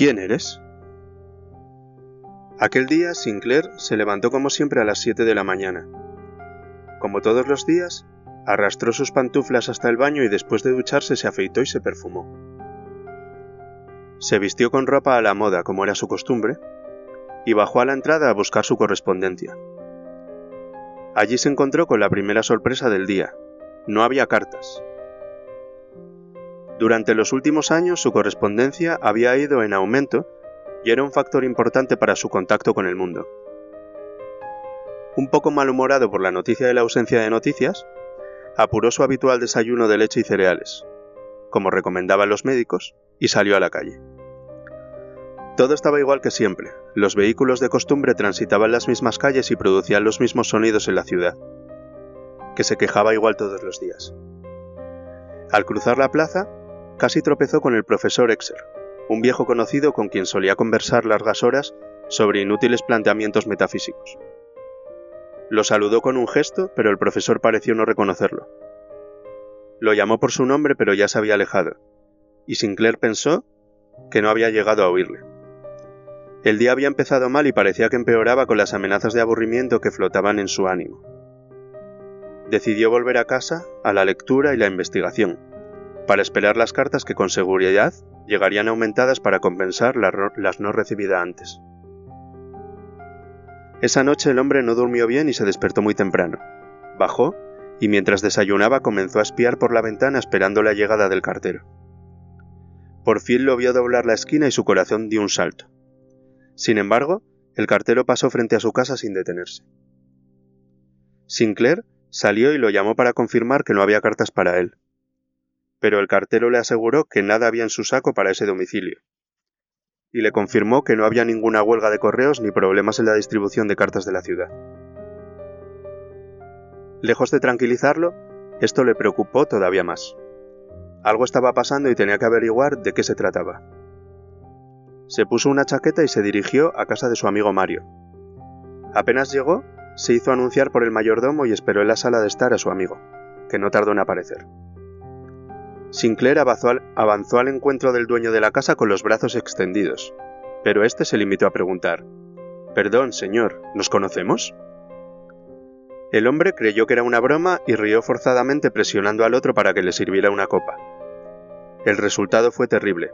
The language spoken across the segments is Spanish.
¿Quién eres? Aquel día Sinclair se levantó como siempre a las 7 de la mañana. Como todos los días, arrastró sus pantuflas hasta el baño y después de ducharse se afeitó y se perfumó. Se vistió con ropa a la moda, como era su costumbre, y bajó a la entrada a buscar su correspondencia. Allí se encontró con la primera sorpresa del día. No había cartas. Durante los últimos años su correspondencia había ido en aumento y era un factor importante para su contacto con el mundo. Un poco malhumorado por la noticia de la ausencia de noticias, apuró su habitual desayuno de leche y cereales, como recomendaban los médicos, y salió a la calle. Todo estaba igual que siempre, los vehículos de costumbre transitaban las mismas calles y producían los mismos sonidos en la ciudad, que se quejaba igual todos los días. Al cruzar la plaza, casi tropezó con el profesor Exer, un viejo conocido con quien solía conversar largas horas sobre inútiles planteamientos metafísicos. Lo saludó con un gesto, pero el profesor pareció no reconocerlo. Lo llamó por su nombre, pero ya se había alejado, y Sinclair pensó que no había llegado a oírle. El día había empezado mal y parecía que empeoraba con las amenazas de aburrimiento que flotaban en su ánimo. Decidió volver a casa, a la lectura y la investigación, para esperar las cartas que con seguridad llegarían aumentadas para compensar las no recibidas antes. Esa noche el hombre no durmió bien y se despertó muy temprano. Bajó y mientras desayunaba comenzó a espiar por la ventana esperando la llegada del cartero. Por fin lo vio doblar la esquina y su corazón dio un salto. Sin embargo, el cartero pasó frente a su casa sin detenerse. Sinclair salió y lo llamó para confirmar que no había cartas para él pero el cartero le aseguró que nada había en su saco para ese domicilio. Y le confirmó que no había ninguna huelga de correos ni problemas en la distribución de cartas de la ciudad. Lejos de tranquilizarlo, esto le preocupó todavía más. Algo estaba pasando y tenía que averiguar de qué se trataba. Se puso una chaqueta y se dirigió a casa de su amigo Mario. Apenas llegó, se hizo anunciar por el mayordomo y esperó en la sala de estar a su amigo, que no tardó en aparecer. Sinclair avanzó al, encuentro del dueño de la casa con los brazos extendidos, pero este se limitó a preguntar Perdón, señor, ¿nos conocemos? El hombre creyó que era una broma y rió forzadamente presionando al otro para que le sirviera una copa. El resultado fue terrible.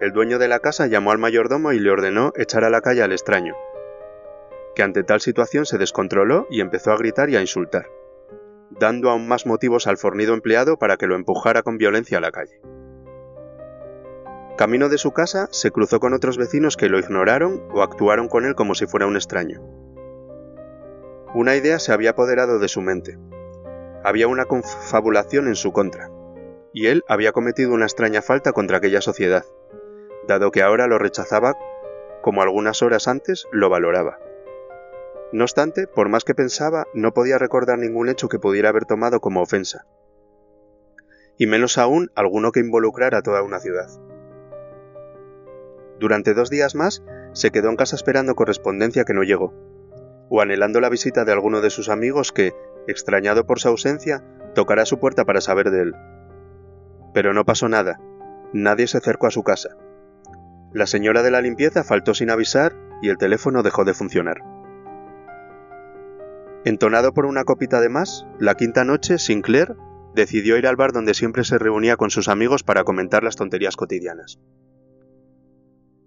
El dueño de la casa llamó al mayordomo y le ordenó echar a la calle al extraño, que ante tal situación se descontroló y empezó a gritar y a insultar dando aún más motivos al fornido empleado para que lo empujara con violencia a la calle. Camino de su casa se cruzó con otros vecinos que lo ignoraron o actuaron con él como si fuera un extraño. Una idea se había apoderado de su mente. Había una confabulación en su contra, y él había cometido una extraña falta contra aquella sociedad, dado que ahora lo rechazaba como algunas horas antes lo valoraba. No obstante, por más que pensaba, no podía recordar ningún hecho que pudiera haber tomado como ofensa, y menos aún alguno que involucrara a toda una ciudad. Durante dos días más se quedó en casa esperando correspondencia que no llegó, o anhelando la visita de alguno de sus amigos que, extrañado por su ausencia, tocará su puerta para saber de él. Pero no pasó nada, nadie se acercó a su casa. La señora de la limpieza faltó sin avisar y el teléfono dejó de funcionar. Entonado por una copita de más, la quinta noche, Sinclair decidió ir al bar donde siempre se reunía con sus amigos para comentar las tonterías cotidianas.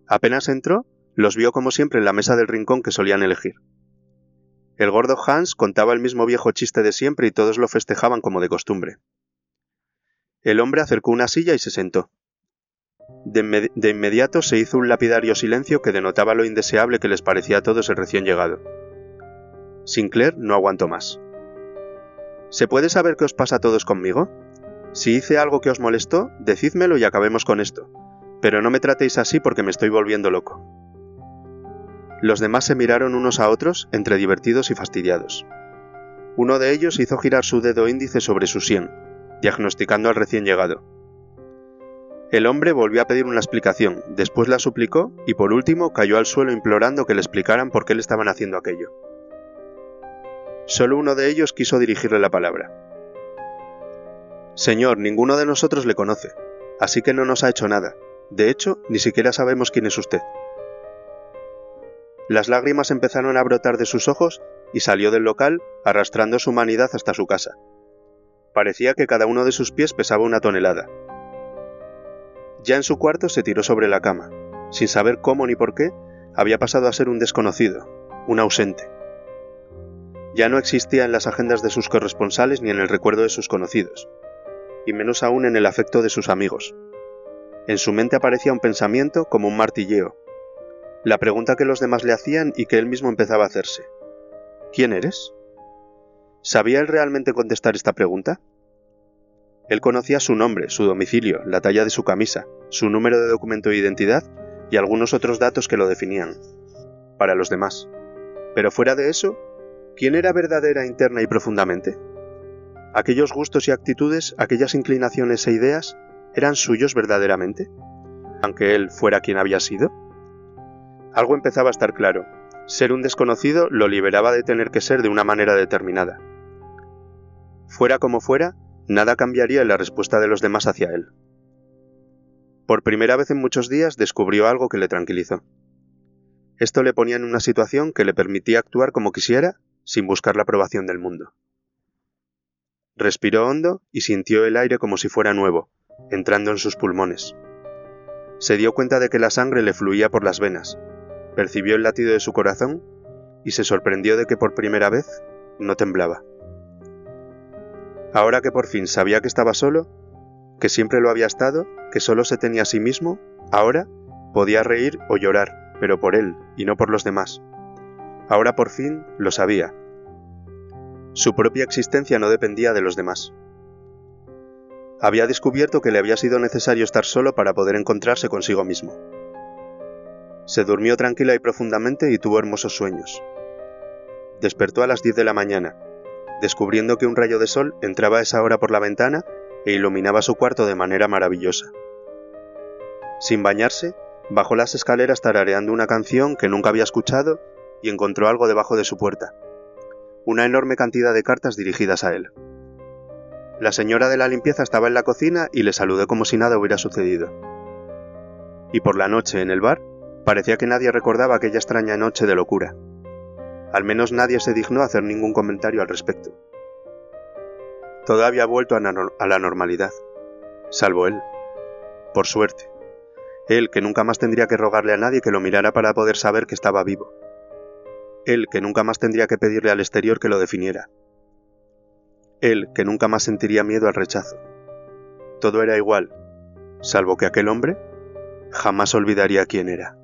Apenas entró, los vio como siempre en la mesa del rincón que solían elegir. El gordo Hans contaba el mismo viejo chiste de siempre y todos lo festejaban como de costumbre. El hombre acercó una silla y se sentó. De, de, inmediato se hizo un lapidario silencio que denotaba lo indeseable que les parecía a todos el recién llegado. Sinclair no aguantó más. ¿Se puede saber qué os pasa a todos conmigo? Si hice algo que os molestó, decídmelo y acabemos con esto, pero no me tratéis así porque me estoy volviendo loco. Los demás se miraron unos a otros, entre divertidos y fastidiados. Uno de ellos hizo girar su dedo índice sobre su sien, diagnosticando al recién llegado. El hombre volvió a pedir una explicación, después la suplicó y por último cayó al suelo implorando que le explicaran por qué le estaban haciendo aquello. Solo uno de ellos quiso dirigirle la palabra. Señor, ninguno de nosotros le conoce, así que no nos ha hecho nada. De hecho, ni siquiera sabemos quién es usted. Las lágrimas empezaron a brotar de sus ojos y salió del local arrastrando su humanidad hasta su casa. Parecía que cada uno de sus pies pesaba una tonelada. Ya en su cuarto se tiró sobre la cama. Sin saber cómo ni por qué, había pasado a ser un desconocido, un ausente. Ya no existía en las agendas de sus corresponsales ni en el recuerdo de sus conocidos, y menos aún en el afecto de sus amigos. En su mente aparecía un pensamiento como un martilleo, la pregunta que los demás le hacían y que él mismo empezaba a hacerse. ¿Quién eres? ¿Sabía él realmente contestar esta pregunta? Él conocía su nombre, su domicilio, la talla de su camisa, su número de documento de identidad y algunos otros datos que lo definían. Para los demás. Pero fuera de eso, ¿quién era verdadera, interna y profundamente? ¿Aquellos gustos y actitudes, aquellas inclinaciones e ideas, eran suyos verdaderamente? Aunque él fuera quien había sido. Algo empezaba a estar claro. Ser un desconocido lo liberaba de tener que ser de una manera determinada. Fuera como fuera, nada cambiaría en la respuesta de los demás hacia él. Por primera vez en muchos días descubrió algo que le tranquilizó. Esto le ponía en una situación que le permitía actuar como quisiera sin buscar la aprobación del mundo. Respiró hondo y sintió el aire como si fuera nuevo, entrando en sus pulmones. Se dio cuenta de que la sangre le fluía por las venas, percibió el latido de su corazón y se sorprendió de que por primera vez no temblaba. Ahora que por fin sabía que estaba solo, que siempre lo había estado, que solo se tenía a sí mismo, ahora podía reír o llorar, pero por él y no por los demás. Ahora por fin lo sabía. Su propia existencia no dependía de los demás. Había descubierto que le había sido necesario estar solo para poder encontrarse consigo mismo. Se durmió tranquila y profundamente y tuvo hermosos sueños. Despertó a las 10 de la mañana, descubriendo que un rayo de sol entraba a esa hora por la ventana e iluminaba su cuarto de manera maravillosa. Sin bañarse, bajó las escaleras tarareando una canción que nunca había escuchado y encontró algo debajo de su puerta. Una enorme cantidad de cartas dirigidas a él. La señora de la limpieza estaba en la cocina y le saludó como si nada hubiera sucedido. Y por la noche en el bar, Parecía que nadie recordaba aquella extraña noche de locura. Al menos nadie se dignó hacer ningún comentario al respecto. Todo había vuelto a, la normalidad, salvo él. Por suerte. Él que nunca más tendría que rogarle a nadie que lo mirara para poder saber que estaba vivo. Él que nunca más tendría que pedirle al exterior que lo definiera. Él que nunca más sentiría miedo al rechazo. Todo era igual, salvo que aquel hombre jamás olvidaría quién era.